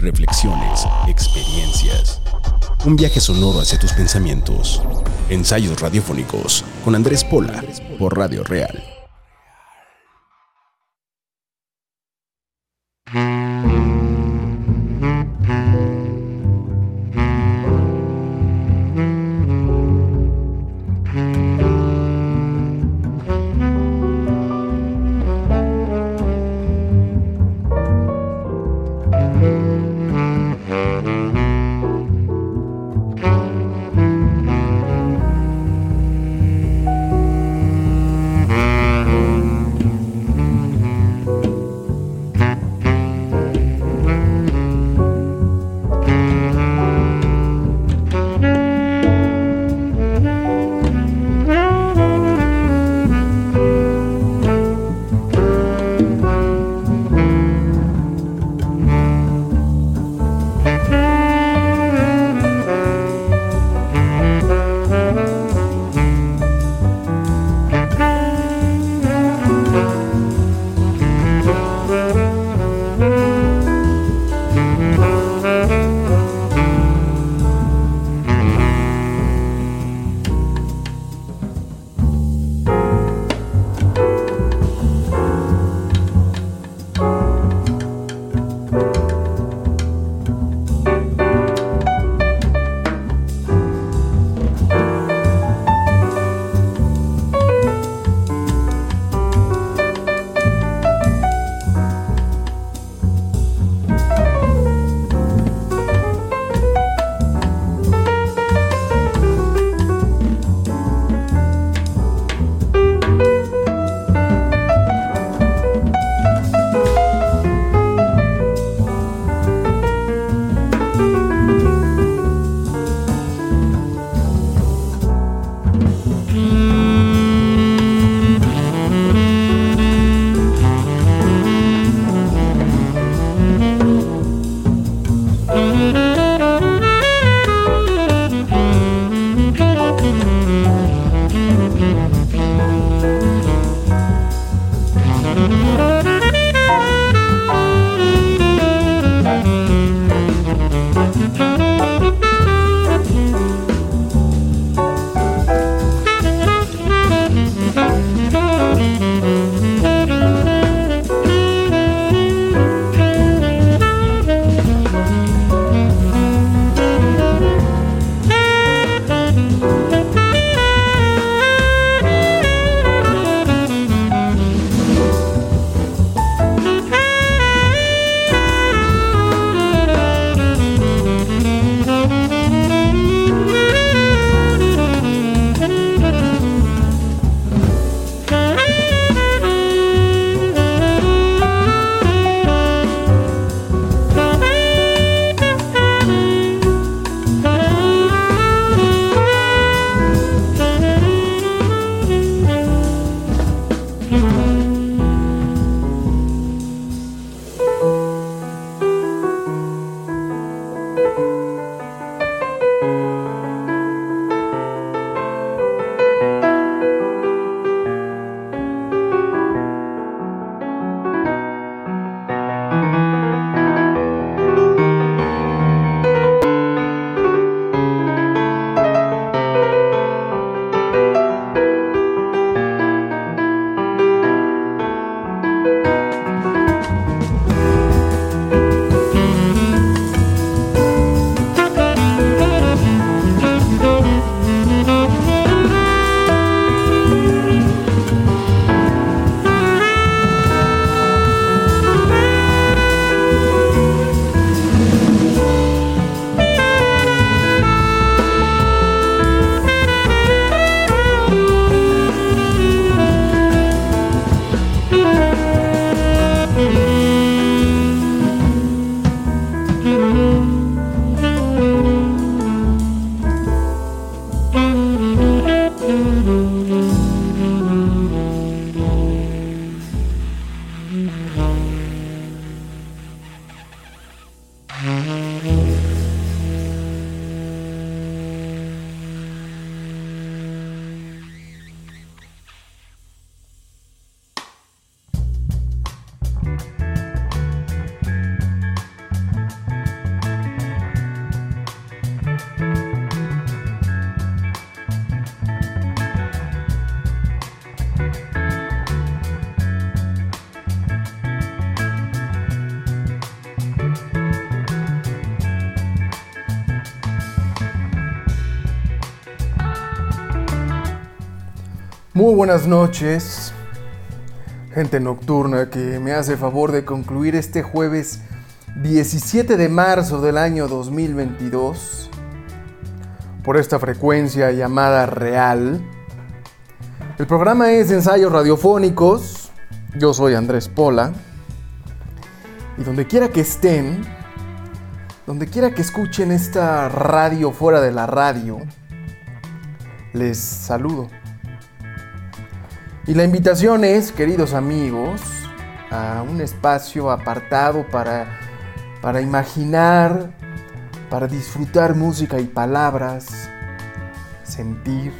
Reflexiones, experiencias. Un viaje sonoro hacia tus pensamientos. Ensayos radiofónicos con Andrés Pola por Radio Real. Muy buenas noches, gente nocturna que me hace favor de concluir este jueves 17 de marzo del año 2022 por esta frecuencia llamada real. El programa es Ensayos Radiofónicos, yo soy Andrés Pola y donde quiera que estén, donde quiera que escuchen esta radio fuera de la radio, les saludo. Y la invitación es, queridos amigos, a un espacio apartado para, para imaginar, para disfrutar música y palabras, sentir.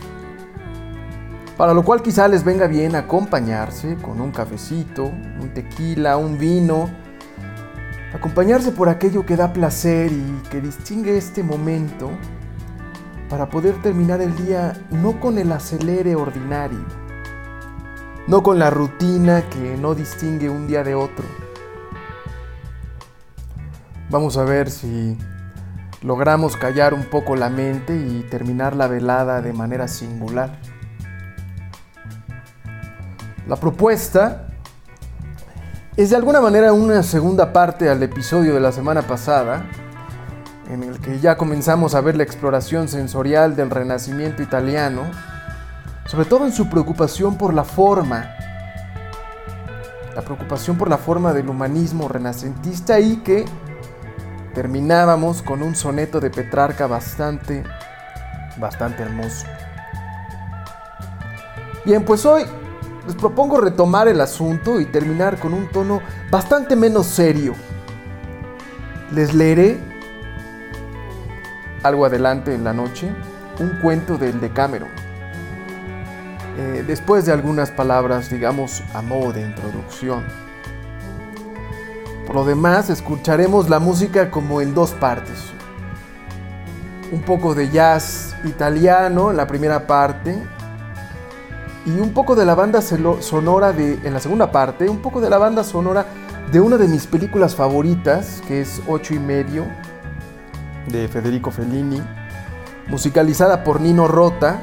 Para lo cual quizá les venga bien acompañarse con un cafecito, un tequila, un vino, acompañarse por aquello que da placer y que distingue este momento para poder terminar el día no con el acelere ordinario, no con la rutina que no distingue un día de otro. Vamos a ver si logramos callar un poco la mente y terminar la velada de manera singular. La propuesta es de alguna manera una segunda parte al episodio de la semana pasada, en el que ya comenzamos a ver la exploración sensorial del renacimiento italiano, sobre todo en su preocupación por la forma, la preocupación por la forma del humanismo renacentista y que terminábamos con un soneto de Petrarca bastante, bastante hermoso. Bien, pues hoy les propongo retomar el asunto y terminar con un tono bastante menos serio. Les leeré algo adelante en la noche un cuento del Decameron. Eh, después de algunas palabras, digamos, a modo de introducción. Por lo demás, escucharemos la música como en dos partes. Un poco de jazz italiano en la primera parte y un poco de la banda sonora de, en la segunda parte, un poco de la banda sonora de una de mis películas favoritas, que es Ocho y medio, de Federico Fellini, musicalizada por Nino Rota.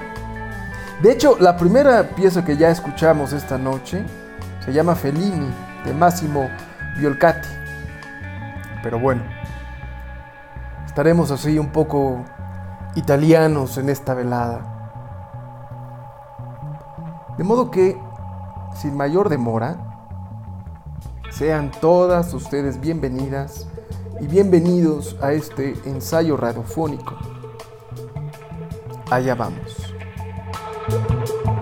De hecho, la primera pieza que ya escuchamos esta noche se llama Fellini, de Massimo Violcati. Pero bueno, estaremos así un poco italianos en esta velada. De modo que, sin mayor demora, sean todas ustedes bienvenidas y bienvenidos a este ensayo radiofónico. Allá vamos. thank you.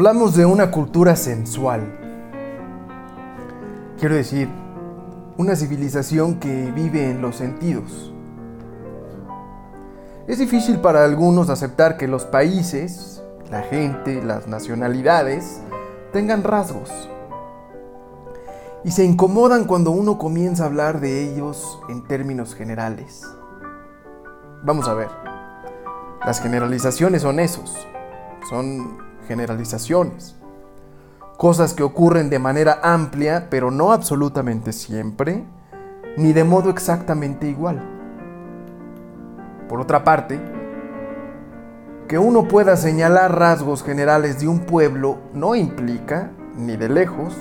Hablamos de una cultura sensual. Quiero decir, una civilización que vive en los sentidos. Es difícil para algunos aceptar que los países, la gente, las nacionalidades, tengan rasgos. Y se incomodan cuando uno comienza a hablar de ellos en términos generales. Vamos a ver. Las generalizaciones son esos. Son generalizaciones. Cosas que ocurren de manera amplia, pero no absolutamente siempre, ni de modo exactamente igual. Por otra parte, que uno pueda señalar rasgos generales de un pueblo no implica, ni de lejos,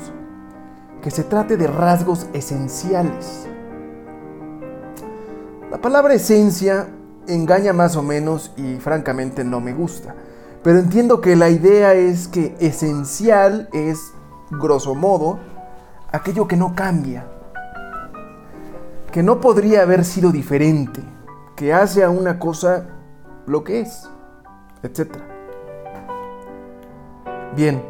que se trate de rasgos esenciales. La palabra esencia engaña más o menos y francamente no me gusta, pero entiendo que la idea es que esencial es, grosso modo, aquello que no cambia, que no podría haber sido diferente, que hace a una cosa lo que es, etc. Bien,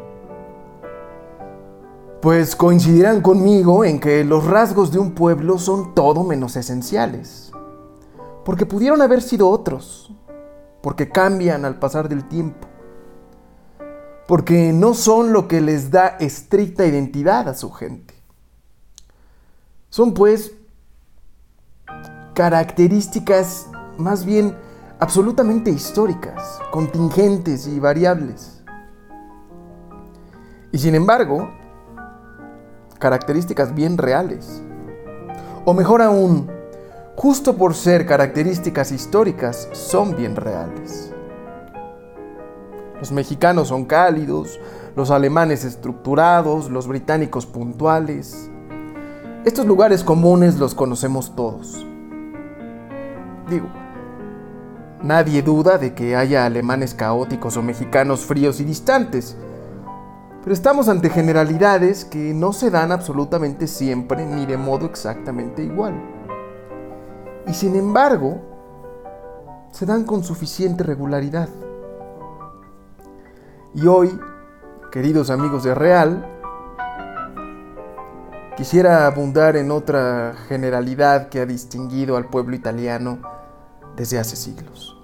pues coincidirán conmigo en que los rasgos de un pueblo son todo menos esenciales, porque pudieron haber sido otros, porque cambian al pasar del tiempo, porque no son lo que les da estricta identidad a su gente. Son pues características más bien absolutamente históricas, contingentes y variables. Y sin embargo, características bien reales. O mejor aún, justo por ser características históricas, son bien reales. Los mexicanos son cálidos, los alemanes estructurados, los británicos puntuales. Estos lugares comunes los conocemos todos. Digo, nadie duda de que haya alemanes caóticos o mexicanos fríos y distantes, pero estamos ante generalidades que no se dan absolutamente siempre ni de modo exactamente igual. Y sin embargo, se dan con suficiente regularidad. Y hoy, queridos amigos de Real, quisiera abundar en otra generalidad que ha distinguido al pueblo italiano desde hace siglos.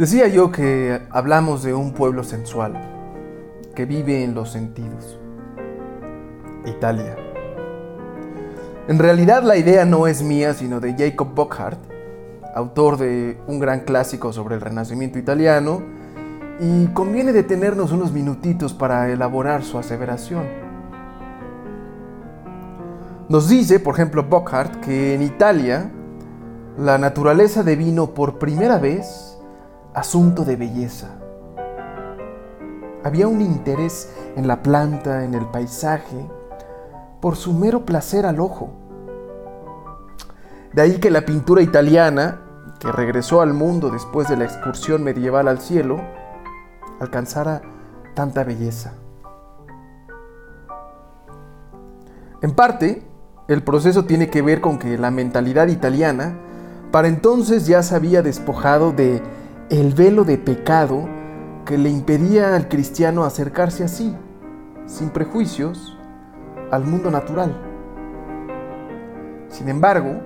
Decía yo que hablamos de un pueblo sensual, que vive en los sentidos. Italia. En realidad la idea no es mía, sino de Jacob Burckhardt, autor de un gran clásico sobre el Renacimiento italiano, y conviene detenernos unos minutitos para elaborar su aseveración. Nos dice, por ejemplo, Burckhardt, que en Italia la naturaleza devino por primera vez asunto de belleza. Había un interés en la planta, en el paisaje, por su mero placer al ojo. De ahí que la pintura italiana, que regresó al mundo después de la excursión medieval al cielo, alcanzara tanta belleza. En parte, el proceso tiene que ver con que la mentalidad italiana para entonces ya se había despojado de el velo de pecado que le impedía al cristiano acercarse así, sin prejuicios, al mundo natural. Sin embargo,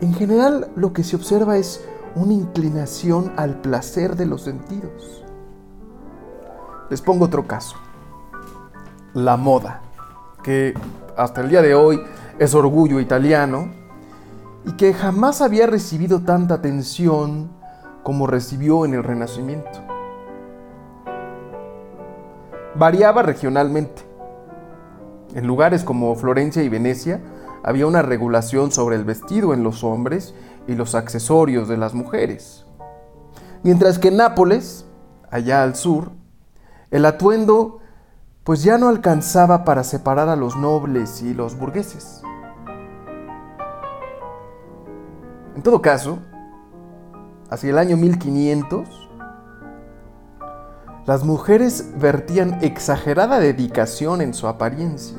en general lo que se observa es una inclinación al placer de los sentidos. Les pongo otro caso. La moda, que hasta el día de hoy es orgullo italiano y que jamás había recibido tanta atención como recibió en el Renacimiento. Variaba regionalmente. En lugares como Florencia y Venecia había una regulación sobre el vestido en los hombres y los accesorios de las mujeres. Mientras que en Nápoles, allá al sur, el atuendo pues ya no alcanzaba para separar a los nobles y los burgueses. En todo caso, hacia el año 1500, las mujeres vertían exagerada dedicación en su apariencia.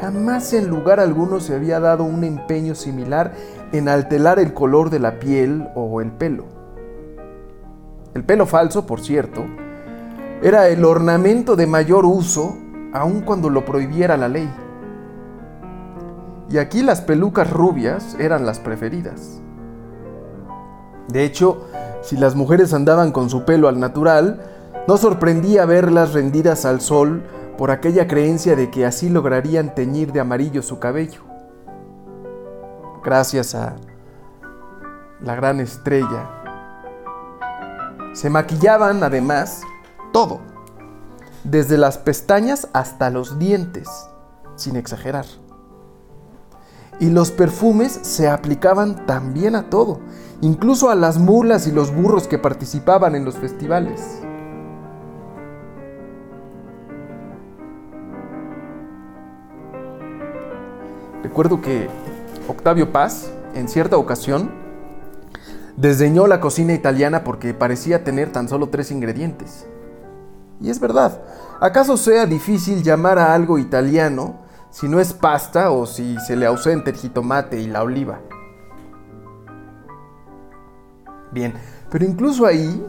Jamás en lugar alguno se había dado un empeño similar en alterar el color de la piel o el pelo. El pelo falso, por cierto, era el ornamento de mayor uso aun cuando lo prohibiera la ley. Y aquí las pelucas rubias eran las preferidas. De hecho, si las mujeres andaban con su pelo al natural, no sorprendía verlas rendidas al sol por aquella creencia de que así lograrían teñir de amarillo su cabello. Gracias a la gran estrella. Se maquillaban además todo, desde las pestañas hasta los dientes, sin exagerar. Y los perfumes se aplicaban también a todo, incluso a las mulas y los burros que participaban en los festivales. Recuerdo que Octavio Paz, en cierta ocasión, desdeñó la cocina italiana porque parecía tener tan solo tres ingredientes. Y es verdad, ¿acaso sea difícil llamar a algo italiano si no es pasta o si se le ausenta el jitomate y la oliva. Bien, pero incluso ahí,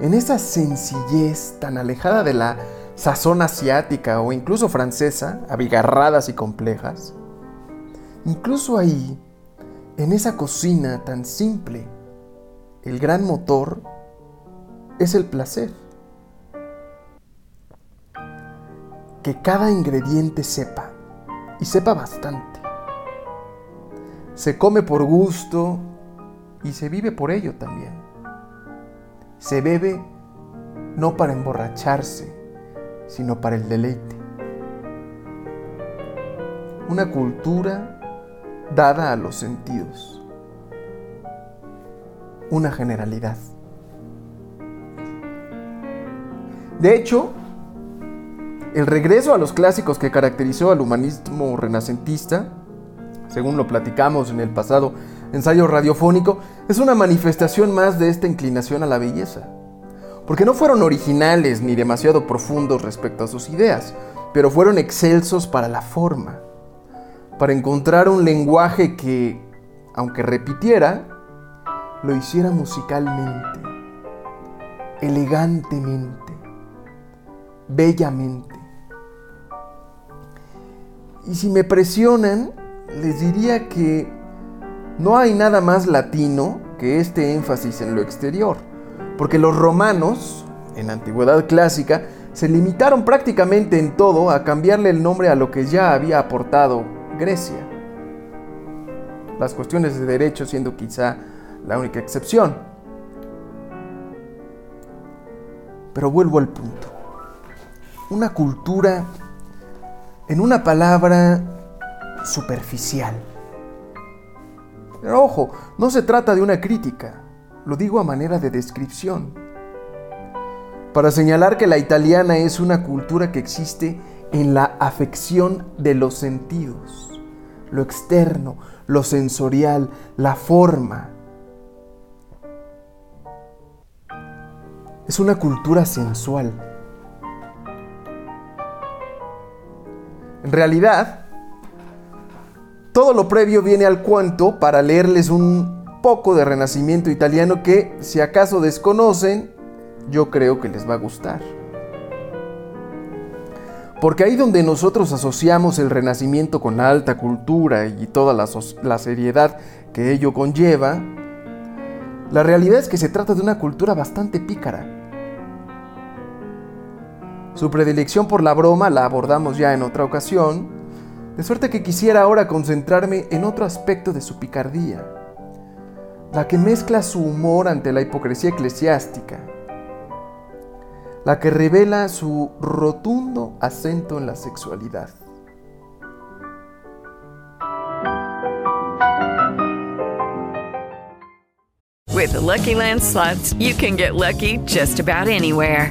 en esa sencillez tan alejada de la sazón asiática o incluso francesa, abigarradas y complejas, incluso ahí, en esa cocina tan simple, el gran motor es el placer. que cada ingrediente sepa, y sepa bastante. Se come por gusto y se vive por ello también. Se bebe no para emborracharse, sino para el deleite. Una cultura dada a los sentidos. Una generalidad. De hecho, el regreso a los clásicos que caracterizó al humanismo renacentista, según lo platicamos en el pasado ensayo radiofónico, es una manifestación más de esta inclinación a la belleza. Porque no fueron originales ni demasiado profundos respecto a sus ideas, pero fueron excelsos para la forma, para encontrar un lenguaje que, aunque repitiera, lo hiciera musicalmente, elegantemente, bellamente. Y si me presionan, les diría que no hay nada más latino que este énfasis en lo exterior, porque los romanos, en la antigüedad clásica, se limitaron prácticamente en todo a cambiarle el nombre a lo que ya había aportado Grecia. Las cuestiones de derecho siendo quizá la única excepción. Pero vuelvo al punto. Una cultura, en una palabra, superficial. Pero ojo, no se trata de una crítica, lo digo a manera de descripción para señalar que la italiana es una cultura que existe en la afección de los sentidos, lo externo, lo sensorial, la forma. Es una cultura sensual. En realidad, todo lo previo viene al cuento para leerles un poco de renacimiento italiano que, si acaso desconocen, yo creo que les va a gustar. Porque ahí donde nosotros asociamos el renacimiento con la alta cultura y toda la, seriedad que ello conlleva, la realidad es que se trata de una cultura bastante pícara. Su predilección por la broma la abordamos ya en otra ocasión, de suerte que quisiera ahora concentrarme en otro aspecto de su picardía, la que mezcla su humor ante la hipocresía eclesiástica la que revela su rotundo acento en la sexualidad. With Lucky Land slots, you can get lucky just about anywhere.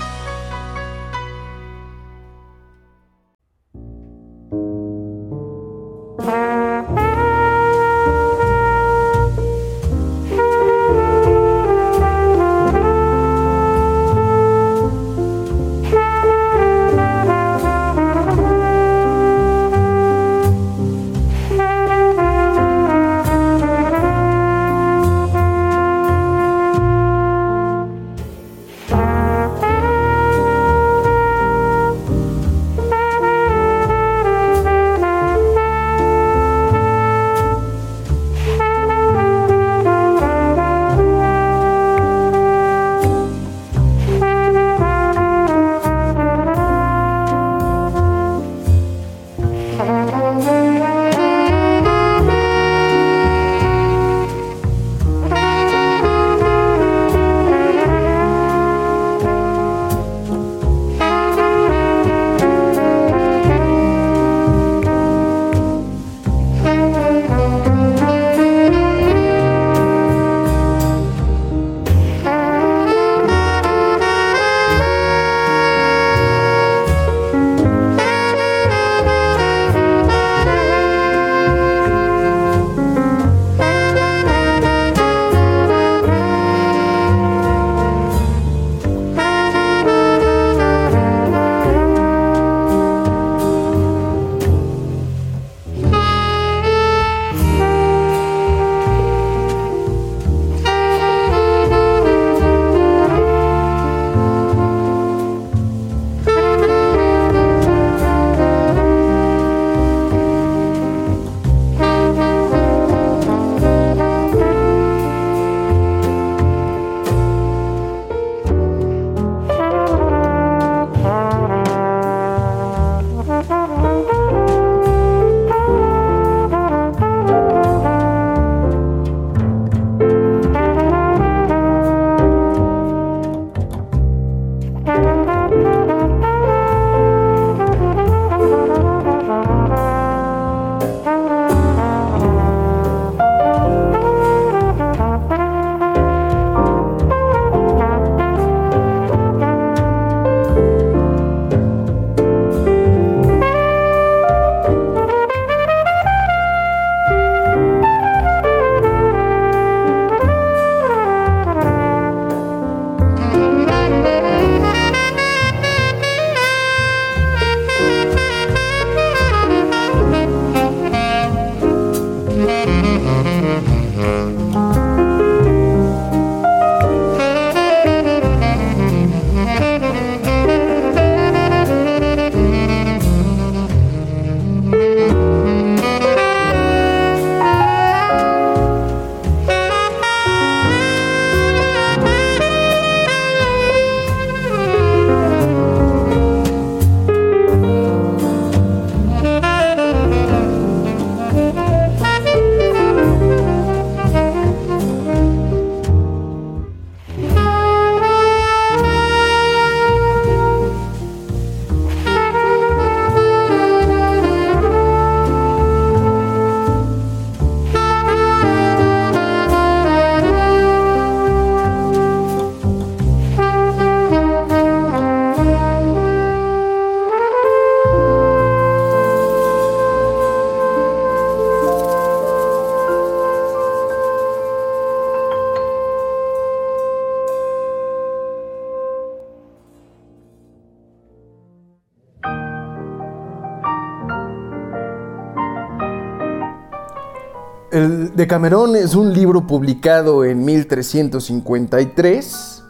Decamerón es un libro publicado en 1353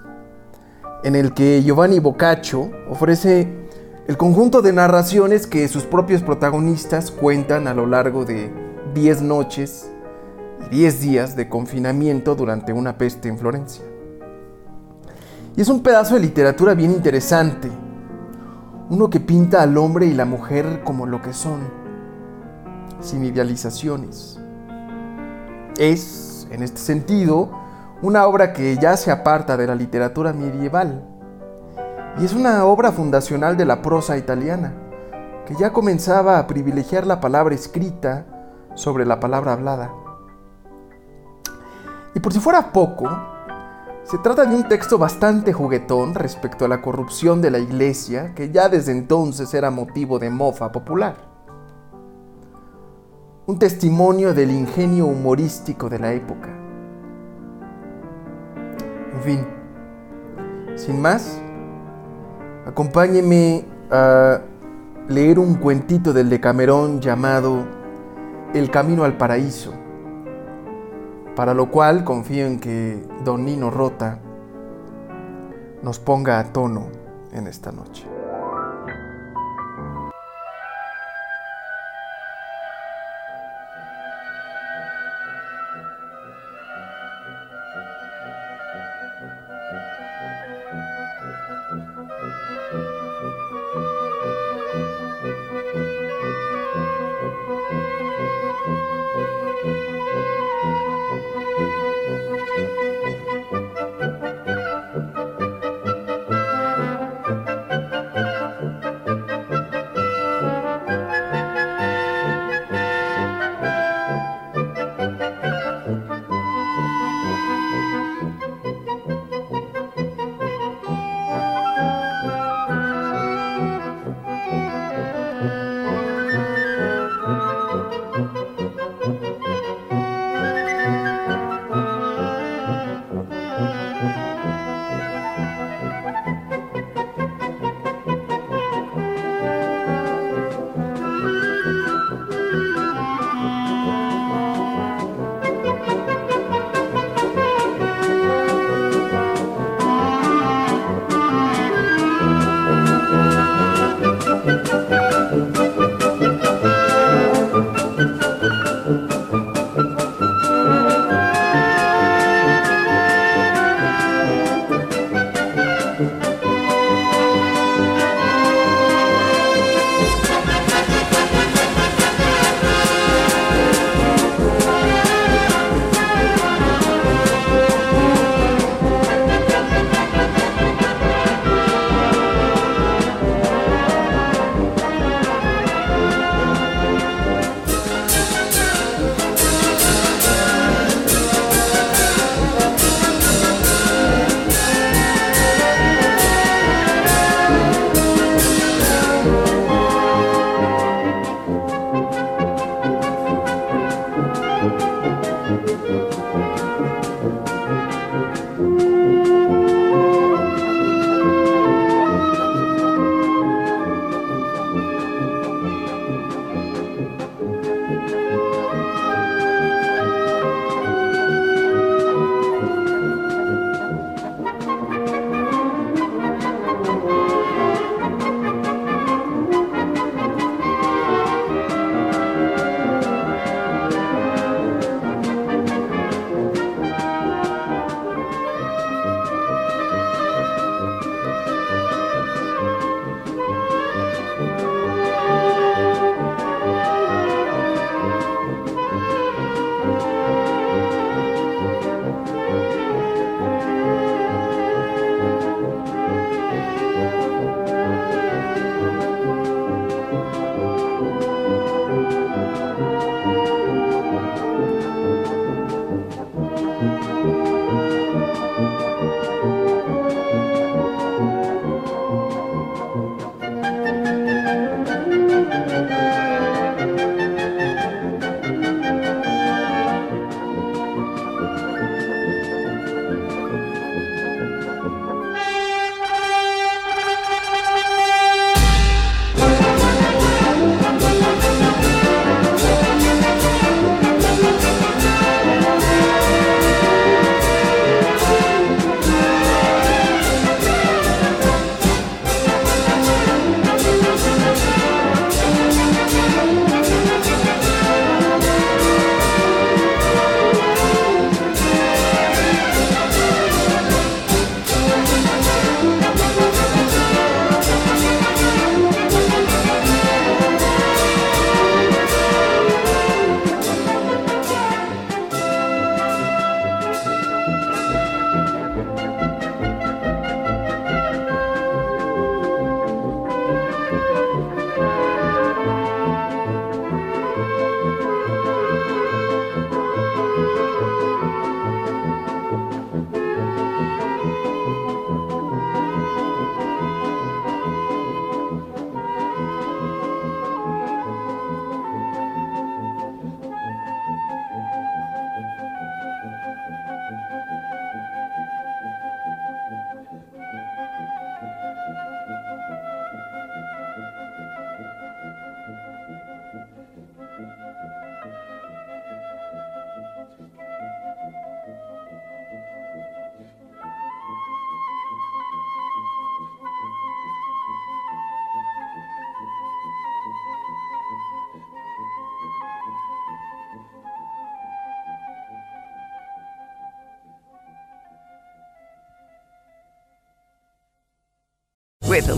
en el que Giovanni Boccaccio ofrece el conjunto de narraciones que sus propios protagonistas cuentan a lo largo de 10 noches y 10 días de confinamiento durante una peste en Florencia. Y es un pedazo de literatura bien interesante, uno que pinta al hombre y la mujer como lo que son, sin idealizaciones. Es, en este sentido, una obra que ya se aparta de la literatura medieval y es una obra fundacional de la prosa italiana, que ya comenzaba a privilegiar la palabra escrita sobre la palabra hablada. Y por si fuera poco, se trata de un texto bastante juguetón respecto a la corrupción de la iglesia, que ya desde entonces era motivo de mofa popular un testimonio del ingenio humorístico de la época. En fin, sin más, acompáñeme a leer un cuentito del Decamerón llamado El Camino al Paraíso, para lo cual confío en que Don Nino Rota nos ponga a tono en esta noche.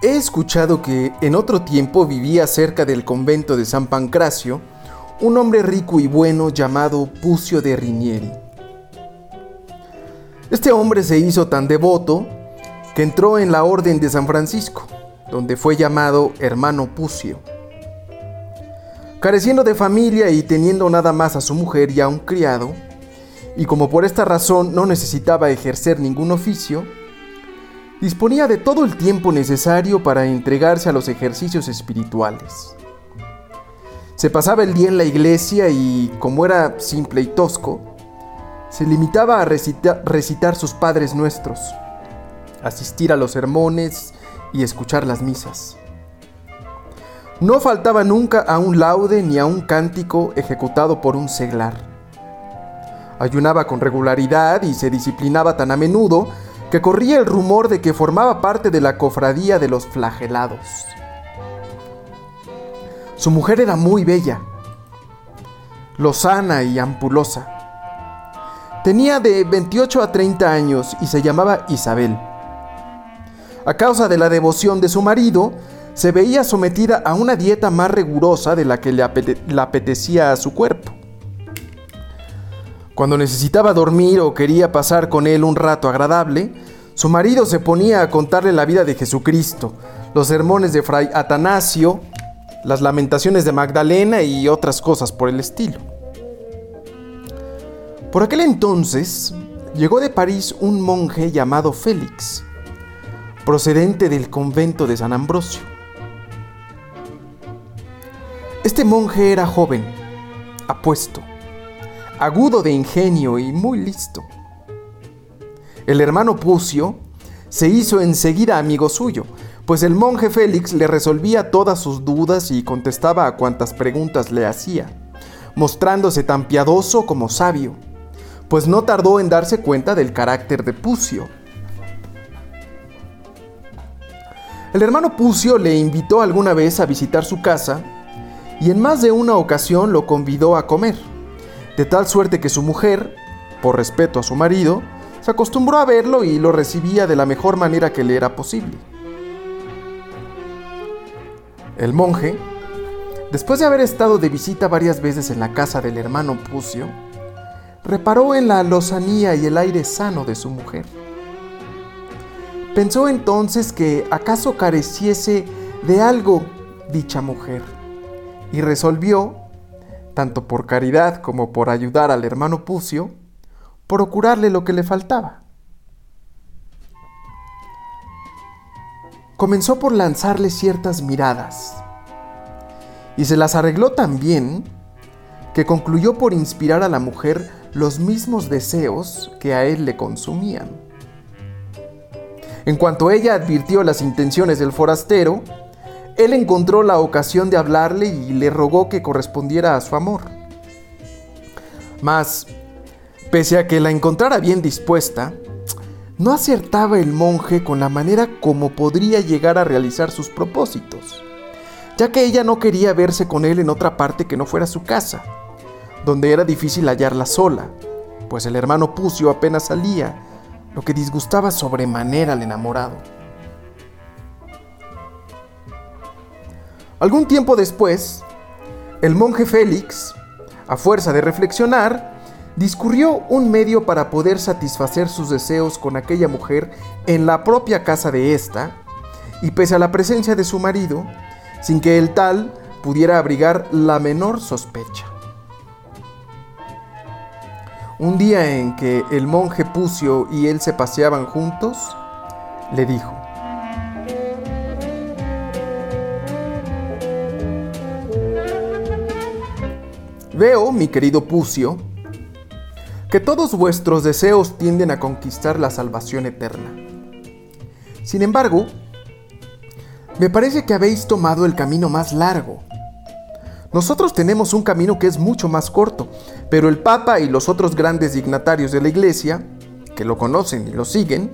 He escuchado que en otro tiempo vivía cerca del convento de San Pancracio un hombre rico y bueno llamado Pucio de Rinieri. Este hombre se hizo tan devoto que entró en la orden de San Francisco, donde fue llamado hermano Pucio. Careciendo de familia y teniendo nada más a su mujer y a un criado, y como por esta razón no necesitaba ejercer ningún oficio, disponía de todo el tiempo necesario para entregarse a los ejercicios espirituales. Se pasaba el día en la iglesia y, como era simple y tosco, se limitaba a recita- recitar sus padres nuestros, asistir a los sermones y escuchar las misas. No faltaba nunca a un laude ni a un cántico ejecutado por un seglar. Ayunaba con regularidad y se disciplinaba tan a menudo que corría el rumor de que formaba parte de la cofradía de los flagelados. Su mujer era muy bella, lozana y ampulosa. Tenía de 28 a 30 años y se llamaba Isabel. A causa de la devoción de su marido, se veía sometida a una dieta más rigurosa de la que le, le apetecía a su cuerpo. Cuando necesitaba dormir o quería pasar con él un rato agradable, su marido se ponía a contarle la vida de Jesucristo, los sermones de Fray Atanasio, las lamentaciones de Magdalena y otras cosas por el estilo. Por aquel entonces llegó de París un monje llamado Félix, procedente del convento de San Ambrosio. Este monje era joven, apuesto, agudo de ingenio y muy listo. El hermano Pucio se hizo enseguida amigo suyo, pues el monje Félix le resolvía todas sus dudas y contestaba a cuantas preguntas le hacía, mostrándose tan piadoso como sabio, pues no tardó en darse cuenta del carácter de Pucio. El hermano Pucio le invitó alguna vez a visitar su casa y en más de una ocasión lo convidó a comer, de tal suerte que su mujer, por respeto a su marido, se acostumbró a verlo y lo recibía de la mejor manera que le era posible. El monje, después de haber estado de visita varias veces en la casa del hermano Pucio, reparó en la lozanía y el aire sano de su mujer. Pensó entonces que acaso careciese de algo dicha mujer y resolvió, tanto por caridad como por ayudar al hermano Pucio, procurarle lo que le faltaba. Comenzó por lanzarle ciertas miradas y se las arregló tan bien que concluyó por inspirar a la mujer los mismos deseos que a él le consumían. En cuanto ella advirtió las intenciones del forastero, él encontró la ocasión de hablarle y le rogó que correspondiera a su amor. Mas, pese a que la encontrara bien dispuesta, no acertaba el monje con la manera como podría llegar a realizar sus propósitos, ya que ella no quería verse con él en otra parte que no fuera su casa, donde era difícil hallarla sola, pues el hermano Pucio apenas salía, lo que disgustaba sobremanera al enamorado. Algún tiempo después, el monje Félix, a fuerza de reflexionar, discurrió un medio para poder satisfacer sus deseos con aquella mujer en la propia casa de ésta, y pese a la presencia de su marido, sin que el tal pudiera abrigar la menor sospecha. Un día en que el monje Pucio y él se paseaban juntos, le dijo, Veo, mi querido Pucio, que todos vuestros deseos tienden a conquistar la salvación eterna. Sin embargo, me parece que habéis tomado el camino más largo. Nosotros tenemos un camino que es mucho más corto, pero el Papa y los otros grandes dignatarios de la Iglesia, que lo conocen y lo siguen,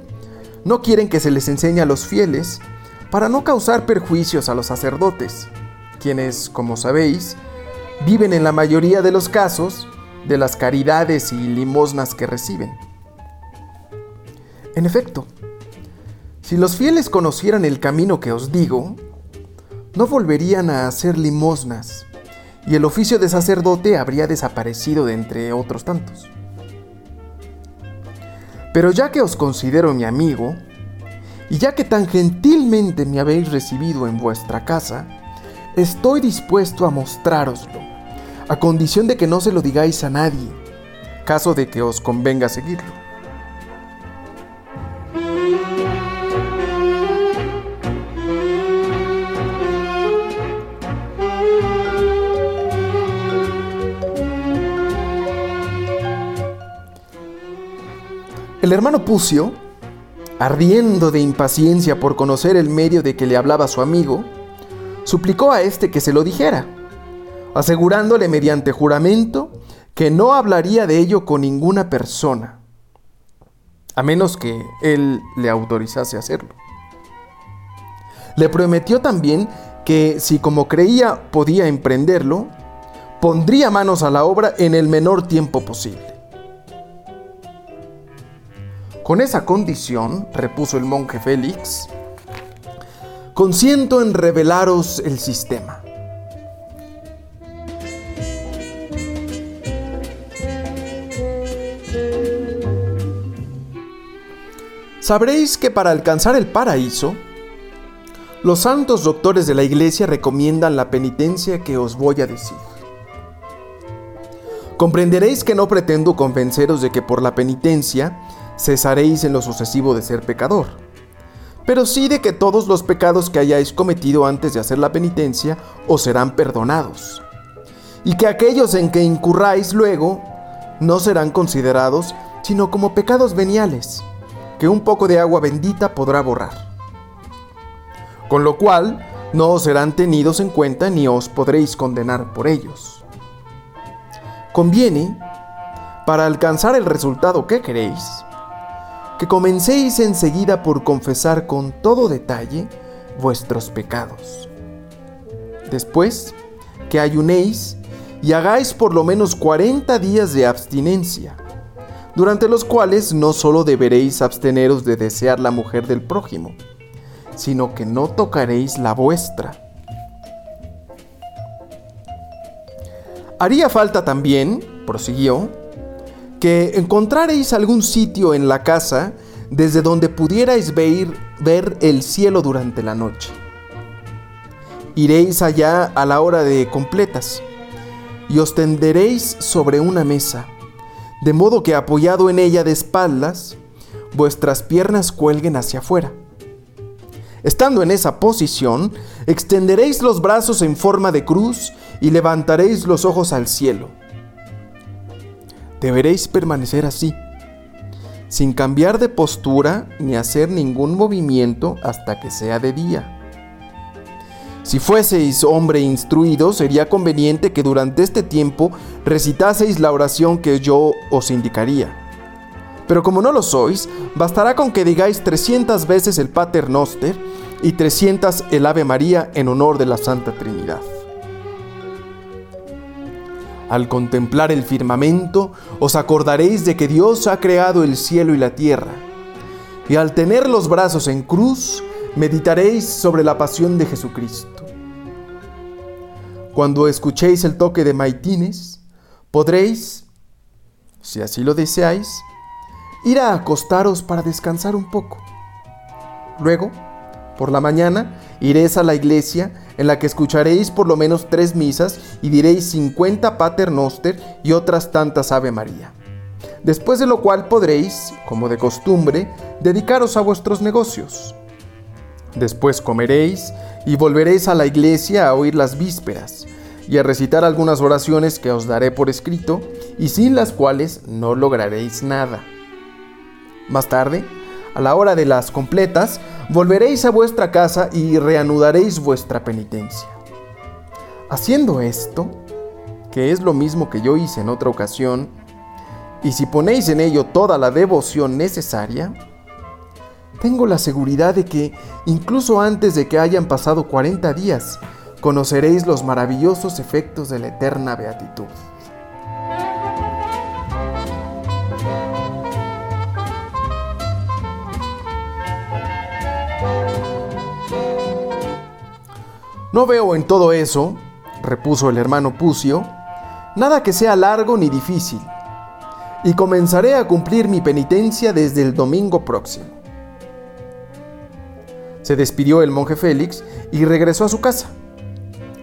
no quieren que se les enseñe a los fieles para no causar perjuicios a los sacerdotes, quienes, como sabéis, viven en la mayoría de los casos de las caridades y limosnas que reciben. En efecto, si los fieles conocieran el camino que os digo, no volverían a hacer limosnas, y el oficio de sacerdote habría desaparecido de entre otros tantos. Pero ya que os considero mi amigo, y ya que tan gentilmente me habéis recibido en vuestra casa, estoy dispuesto a mostrároslo, a condición de que no se lo digáis a nadie, caso de que os convenga seguirlo. El hermano Pucio, ardiendo de impaciencia por conocer el medio de que le hablaba su amigo, suplicó a éste que se lo dijera, asegurándole mediante juramento que no hablaría de ello con ninguna persona, a menos que él le autorizase hacerlo. Le prometió también que si como creía podía emprenderlo, pondría manos a la obra en el menor tiempo posible. Con esa condición, repuso el monje Félix, consiento en revelaros el sistema. Sabréis que para alcanzar el paraíso, los santos doctores de la iglesia recomiendan la penitencia que os voy a decir. Comprenderéis que no pretendo convenceros de que por la penitencia cesaréis en lo sucesivo de ser pecador, pero sí de que todos los pecados que hayáis cometido antes de hacer la penitencia os serán perdonados, y que aquellos en que incurráis luego no serán considerados sino como pecados veniales, que un poco de agua bendita podrá borrar. Con lo cual, no os serán tenidos en cuenta ni os podréis condenar por ellos. Conviene, para alcanzar el resultado que queréis, comencéis enseguida por confesar con todo detalle vuestros pecados. Después, que ayunéis y hagáis por lo menos 40 días de abstinencia, durante los cuales no solo deberéis absteneros de desear la mujer del prójimo, sino que no tocaréis la vuestra. Haría falta también, prosiguió, que encontraréis algún sitio en la casa desde donde pudierais ver, ver el cielo durante la noche. Iréis allá a la hora de completas y os tenderéis sobre una mesa, de modo que apoyado en ella de espaldas, vuestras piernas cuelguen hacia afuera. Estando en esa posición, extenderéis los brazos en forma de cruz y levantaréis los ojos al cielo Deberéis permanecer así, sin cambiar de postura ni hacer ningún movimiento hasta que sea de día. Si fueseis hombre instruido, sería conveniente que durante este tiempo recitaseis la oración que yo os indicaría. Pero como no lo sois, bastará con que digáis 300 veces el Pater Noster y 300 el Ave María en honor de la Santa Trinidad. Al contemplar el firmamento, os acordaréis de que Dios ha creado el cielo y la tierra. Y al tener los brazos en cruz, meditaréis sobre la pasión de Jesucristo. Cuando escuchéis el toque de maitines, podréis, si así lo deseáis, ir a acostaros para descansar un poco. Luego, por la mañana, iréis a la iglesia en la que escucharéis por lo menos tres misas y diréis 50 Pater Noster y otras tantas Ave María. Después de lo cual podréis, como de costumbre, dedicaros a vuestros negocios. Después comeréis y volveréis a la iglesia a oír las vísperas, y a recitar algunas oraciones que os daré por escrito y sin las cuales no lograréis nada. Más tarde, a la hora de las completas, volveréis a vuestra casa y reanudaréis vuestra penitencia. Haciendo esto, que es lo mismo que yo hice en otra ocasión, y si ponéis en ello toda la devoción necesaria, tengo la seguridad de que incluso antes de que hayan pasado 40 días, conoceréis los maravillosos efectos de la eterna beatitud. No veo en todo eso, repuso el hermano Pucio, nada que sea largo ni difícil, y comenzaré a cumplir mi penitencia desde el domingo próximo. Se despidió el monje Félix y regresó a su casa,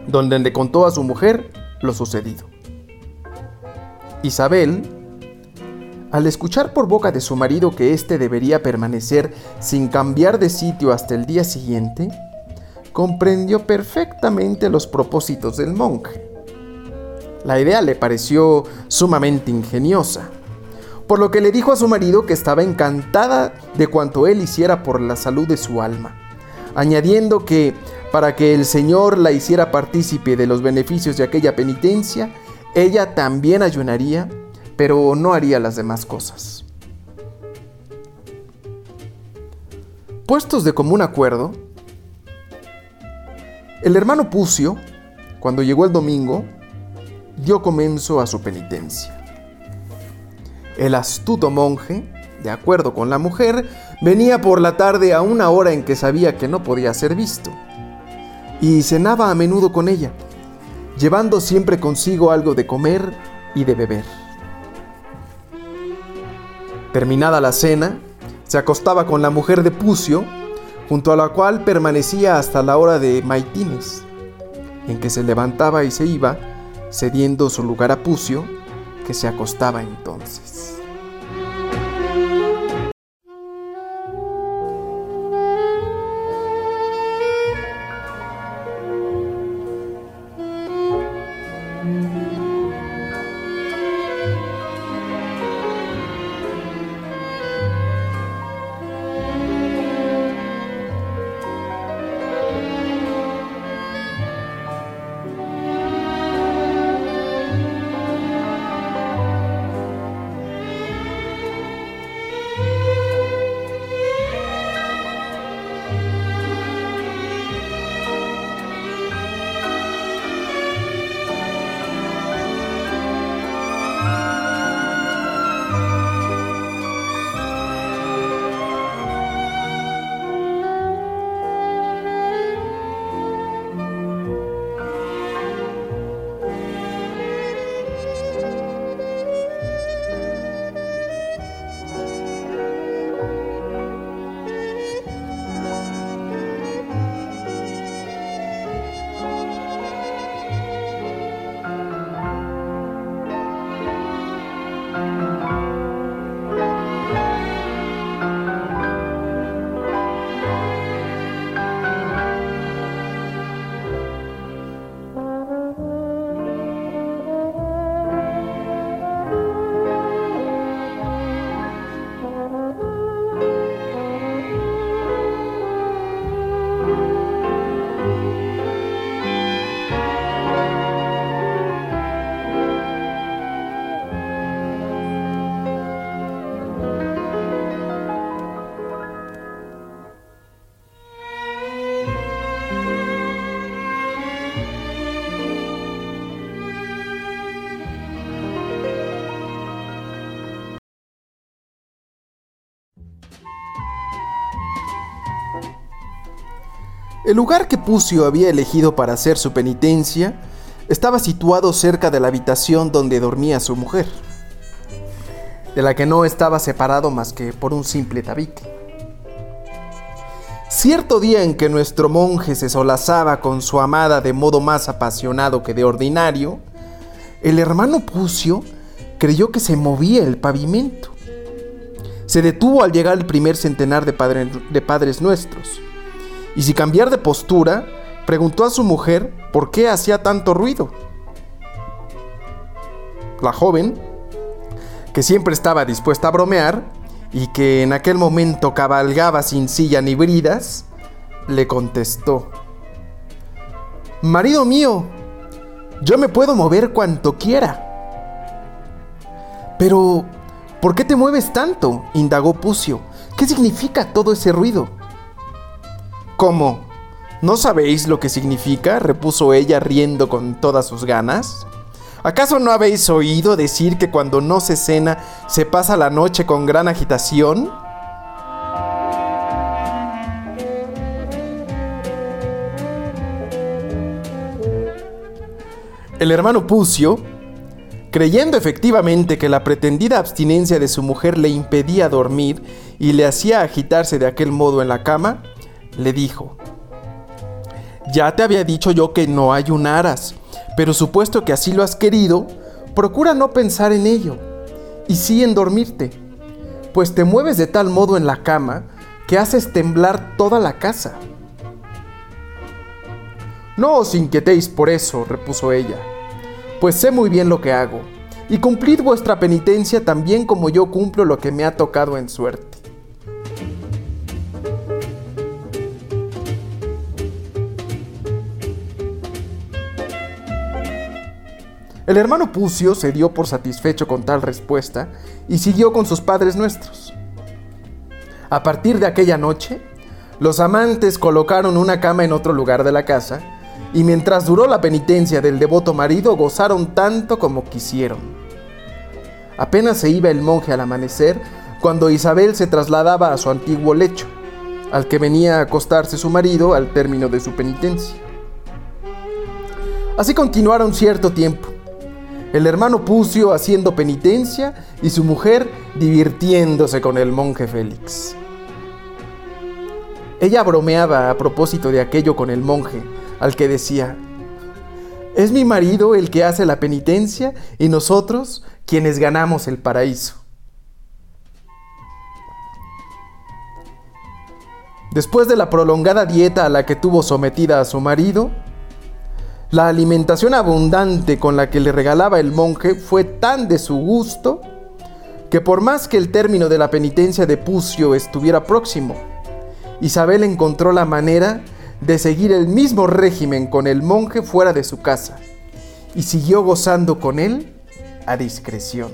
donde le contó a su mujer lo sucedido. Isabel, al escuchar por boca de su marido que éste debería permanecer sin cambiar de sitio hasta el día siguiente, comprendió perfectamente los propósitos del monje. La idea le pareció sumamente ingeniosa, por lo que le dijo a su marido que estaba encantada de cuanto él hiciera por la salud de su alma, añadiendo que para que el Señor la hiciera partícipe de los beneficios de aquella penitencia, ella también ayunaría, pero no haría las demás cosas. Puestos de común acuerdo, el hermano Pucio, cuando llegó el domingo, dio comienzo a su penitencia. El astuto monje, de acuerdo con la mujer, venía por la tarde a una hora en que sabía que no podía ser visto, y cenaba a menudo con ella, llevando siempre consigo algo de comer y de beber. Terminada la cena, se acostaba con la mujer de Pucio, junto a la cual permanecía hasta la hora de maitines, en que se levantaba y se iba, cediendo su lugar a Pucio, que se acostaba entonces. El lugar que Pucio había elegido para hacer su penitencia estaba situado cerca de la habitación donde dormía su mujer, de la que no estaba separado más que por un simple tabique. Cierto día en que nuestro monje se solazaba con su amada de modo más apasionado que de ordinario, el hermano Pucio creyó que se movía el pavimento. Se detuvo al llegar el primer centenar de, de padres nuestros y sin cambiar de postura, preguntó a su mujer por qué hacía tanto ruido. la joven, que siempre estaba dispuesta a bromear y que en aquel momento cabalgaba sin silla ni bridas, le contestó, Marido mío, yo me puedo mover cuanto quiera. Pero, ¿por qué te mueves tanto? indagó Pucio. ¿Qué significa todo ese ruido? ¿Cómo? ¿No sabéis lo que significa? repuso ella riendo con todas sus ganas. ¿Acaso no habéis oído decir que cuando no se cena se pasa la noche con gran agitación? El hermano Pucio, creyendo efectivamente que la pretendida abstinencia de su mujer le impedía dormir y le hacía agitarse de aquel modo en la cama, le dijo, Ya te había dicho yo que no ayunaras, pero supuesto que así lo has querido, procura no pensar en ello, y sí en dormirte, pues te mueves de tal modo en la cama que haces temblar toda la casa. No os inquietéis por eso, repuso ella, pues sé muy bien lo que hago, y cumplid vuestra penitencia también como yo cumplo lo que me ha tocado en suerte. El hermano Pucio se dio por satisfecho con tal respuesta y siguió con sus padres nuestros. A partir de aquella noche, los amantes colocaron una cama en otro lugar de la casa y mientras duró la penitencia del devoto marido gozaron tanto como quisieron. Apenas se iba el monje al amanecer cuando Isabel se trasladaba a su antiguo lecho, al que venía a acostarse su marido al término de su penitencia. Así continuaron cierto tiempo, el hermano Pucio haciendo penitencia y su mujer divirtiéndose con el monje Félix. Ella bromeaba a propósito de aquello con el monje, al que decía, es mi marido el que hace la penitencia y nosotros quienes ganamos el paraíso. Después de la prolongada dieta a la que tuvo sometida a su marido, la alimentación abundante con la que le regalaba el monje fue tan de su gusto que por más que el término de la penitencia de Pucio estuviera próximo, Isabel encontró la manera de seguir el mismo régimen con el monje fuera de su casa y siguió gozando con él a discreción.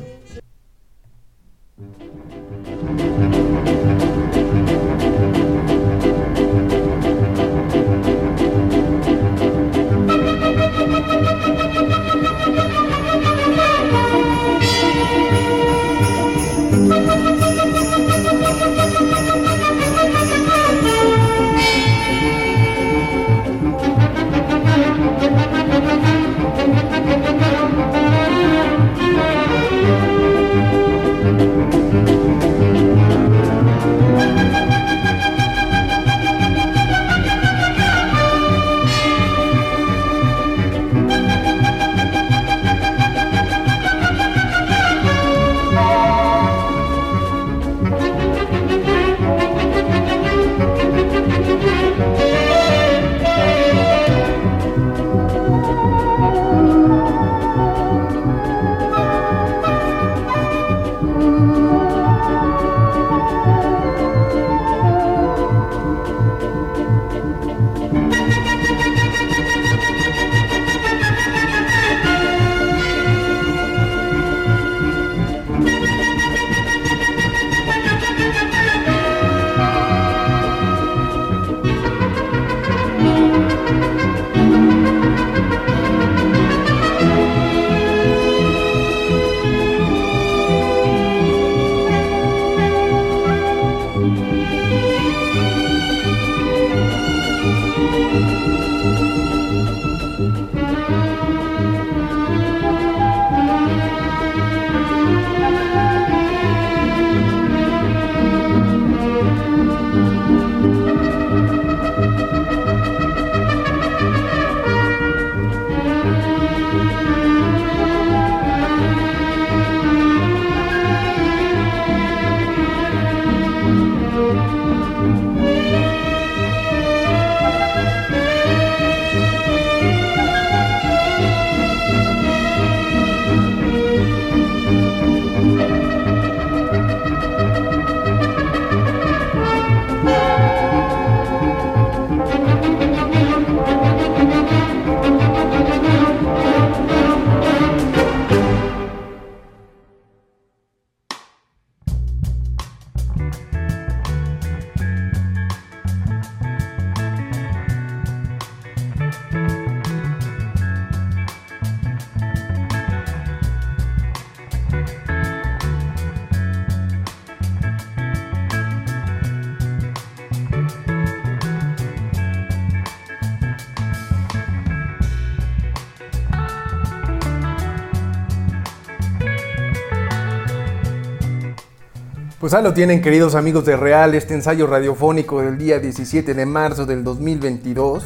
Pues ahí lo tienen, queridos amigos de Real, este ensayo radiofónico del día 17 de marzo del 2022.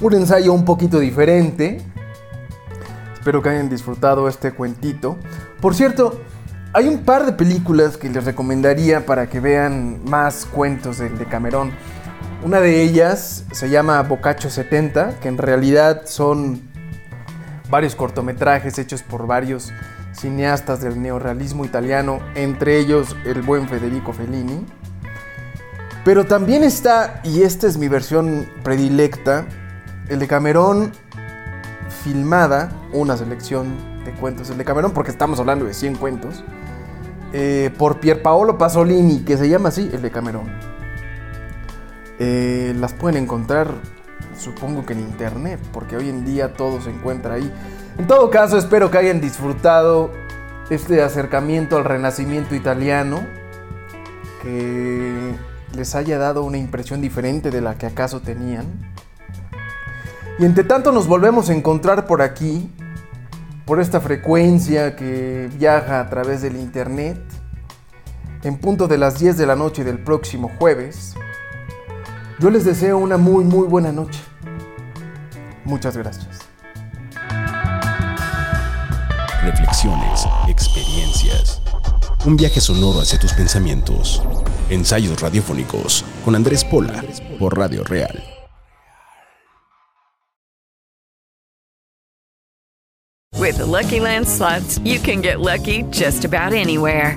Un ensayo un poquito diferente. Espero que hayan disfrutado este cuentito. Por cierto, hay un par de películas que les recomendaría para que vean más cuentos del Decamerón. Una de ellas se llama Boccaccio 70, que en realidad son varios cortometrajes hechos por varios cineastas del neorrealismo italiano, entre ellos el buen Federico Fellini. Pero también está, y esta es mi versión predilecta, el de Camerón filmada, una selección de cuentos, el de Camerón, porque estamos hablando de 100 cuentos, eh, por Pierpaolo Pasolini, que se llama así, el de Camerón. Eh, las pueden encontrar, supongo que en internet, porque hoy en día todo se encuentra ahí. En todo caso, espero que hayan disfrutado este acercamiento al renacimiento italiano, que les haya dado una impresión diferente de la que acaso tenían. Y entre tanto nos volvemos a encontrar por aquí, por esta frecuencia que viaja a través del internet, en punto de las 10 de la noche del próximo jueves. Yo les deseo una muy muy buena noche. Muchas gracias. Experiencias. Un viaje sonoro hacia tus pensamientos. Ensayos radiofónicos con Andrés Pola por Radio Real. With Lucky Land you can get lucky just about anywhere.